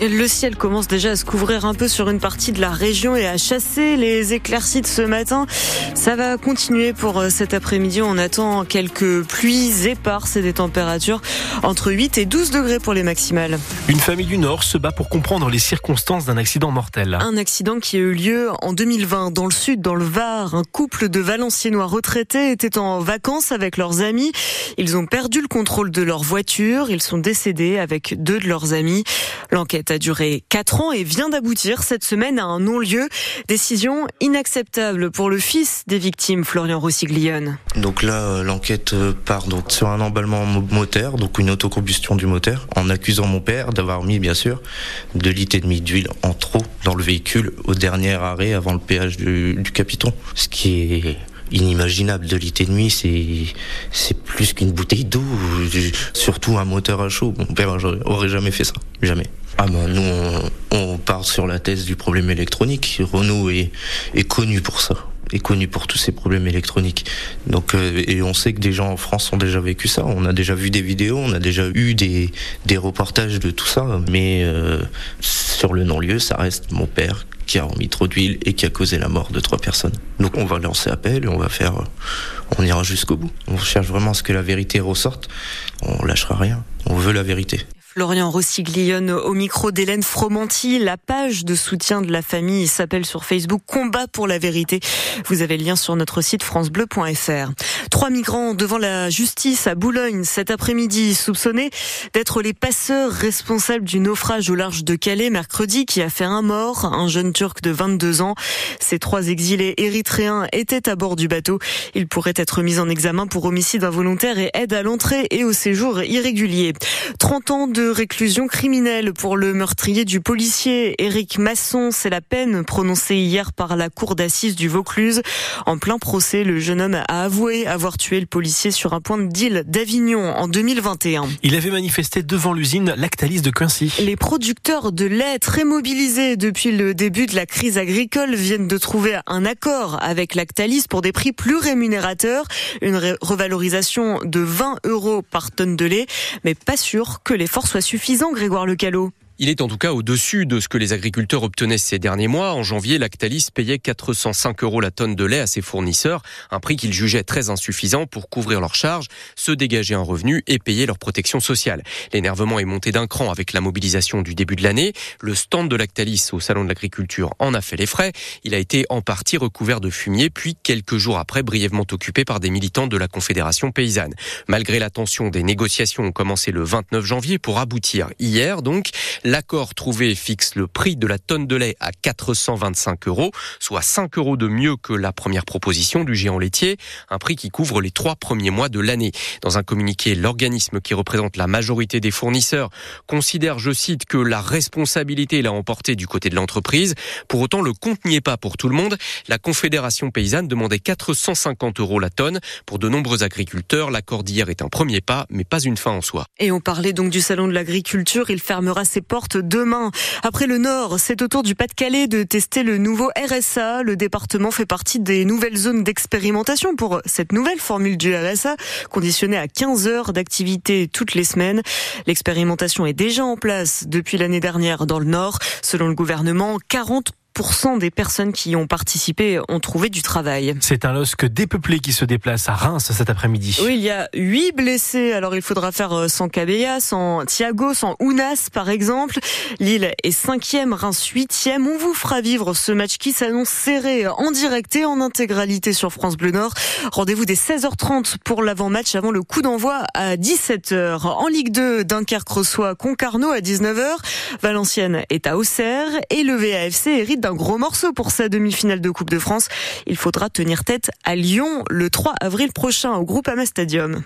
Le ciel commence déjà à se couvrir un peu sur une partie de la région et à chasser les éclaircies de ce matin. Ça va continuer pour euh, cet après-midi. On attend quelques pluies éparses et des températures entre 8 et 12 degrés pour les maximales. Une famille du Nord se bat pour comprendre les circonstances d'un accident mortel. Un accident qui a eu lieu en 2020 dans le sud, dans le Var. Un couple de Valenciennois retraités était en vacances avec leurs amis. Ils ont perdu le contrôle de leur voiture. Ils sont décédés avec deux de leurs amis. L'enquête a duré quatre ans et vient d'aboutir cette semaine à un non-lieu. Décision inacceptable pour le fils des victimes, Florian Rossiglione. Donc là, euh, l'enquête euh, part sur un emballement moteur, donc une autocombustion du moteur, en accusant mon père d'avoir mis, bien sûr, de litres et demi d'huile en trop dans le véhicule au dernier arrêt avant le péage du, du Capiton. Ce qui est inimaginable. De litres et demi, c'est c'est plus qu'une bouteille d'eau. Surtout un moteur à chaud. Mon père aurait jamais fait ça, jamais. Ah ben nous on, on part sur la thèse du problème électronique. Renault est, est connu pour ça est connu pour tous ces problèmes électroniques. Donc, euh, et on sait que des gens en France ont déjà vécu ça. On a déjà vu des vidéos, on a déjà eu des, des reportages de tout ça. Mais euh, sur le non-lieu, ça reste mon père qui a remis trop d'huile et qui a causé la mort de trois personnes. Donc on va lancer appel et on va faire, on ira jusqu'au bout. On cherche vraiment à ce que la vérité ressorte. On lâchera rien. On veut la vérité. Florian Rossiglione au micro d'Hélène Fromanti. La page de soutien de la famille s'appelle sur Facebook Combat pour la vérité. Vous avez le lien sur notre site francebleu.fr. Trois migrants devant la justice à Boulogne cet après-midi, soupçonnés d'être les passeurs responsables du naufrage au large de Calais mercredi qui a fait un mort, un jeune turc de 22 ans. Ces trois exilés érythréens étaient à bord du bateau. Ils pourraient être mis en examen pour homicide involontaire et aide à l'entrée et au séjour irrégulier. 30 ans de réclusion criminelle pour le meurtrier du policier Éric Masson. C'est la peine prononcée hier par la cour d'assises du Vaucluse. En plein procès, le jeune homme a avoué avoir tué le policier sur un point de deal d'Avignon en 2021. Il avait manifesté devant l'usine Lactalis de Quincy. Les producteurs de lait très mobilisés depuis le début de la crise agricole viennent de trouver un accord avec Lactalis pour des prix plus rémunérateurs, une revalorisation de 20 euros par tonne de lait, mais pas sûr que les forces soit suffisant, Grégoire Lecalot. Il est en tout cas au-dessus de ce que les agriculteurs obtenaient ces derniers mois. En janvier, Lactalis payait 405 euros la tonne de lait à ses fournisseurs, un prix qu'ils jugeaient très insuffisant pour couvrir leurs charges, se dégager un revenu et payer leur protection sociale. L'énervement est monté d'un cran avec la mobilisation du début de l'année. Le stand de Lactalis au Salon de l'Agriculture en a fait les frais. Il a été en partie recouvert de fumier, puis quelques jours après brièvement occupé par des militants de la Confédération paysanne. Malgré la tension, des négociations ont commencé le 29 janvier pour aboutir hier donc. L'accord trouvé fixe le prix de la tonne de lait à 425 euros, soit 5 euros de mieux que la première proposition du géant laitier, un prix qui couvre les trois premiers mois de l'année. Dans un communiqué, l'organisme qui représente la majorité des fournisseurs considère, je cite, que la responsabilité l'a emporté du côté de l'entreprise. Pour autant, le compte n'y est pas pour tout le monde. La Confédération paysanne demandait 450 euros la tonne. Pour de nombreux agriculteurs, l'accord d'hier est un premier pas, mais pas une fin en soi. Et on parlait donc du salon de l'agriculture. Il fermera ses demain. Après le Nord, c'est au tour du Pas-de-Calais de tester le nouveau RSA. Le département fait partie des nouvelles zones d'expérimentation pour cette nouvelle formule du RSA, conditionnée à 15 heures d'activité toutes les semaines. L'expérimentation est déjà en place depuis l'année dernière dans le Nord. Selon le gouvernement, 40 des personnes qui y ont participé ont trouvé du travail. C'est un LOSC dépeuplé qui se déplace à Reims cet après-midi. Oui, il y a huit blessés. Alors il faudra faire euh, sans Cabella, sans Thiago, sans Ounas par exemple. Lille est cinquième, Reims huitième. On vous fera vivre ce match qui s'annonce serré en direct et en intégralité sur France Bleu Nord. Rendez-vous dès 16h30 pour l'avant-match avant le coup d'envoi à 17h. En Ligue 2, Dunkerque reçoit Concarneau à 19h. Valenciennes est à Auxerre et le VAFC hérite d'un gros morceau pour sa demi-finale de Coupe de France. Il faudra tenir tête à Lyon le 3 avril prochain au Groupama Stadium.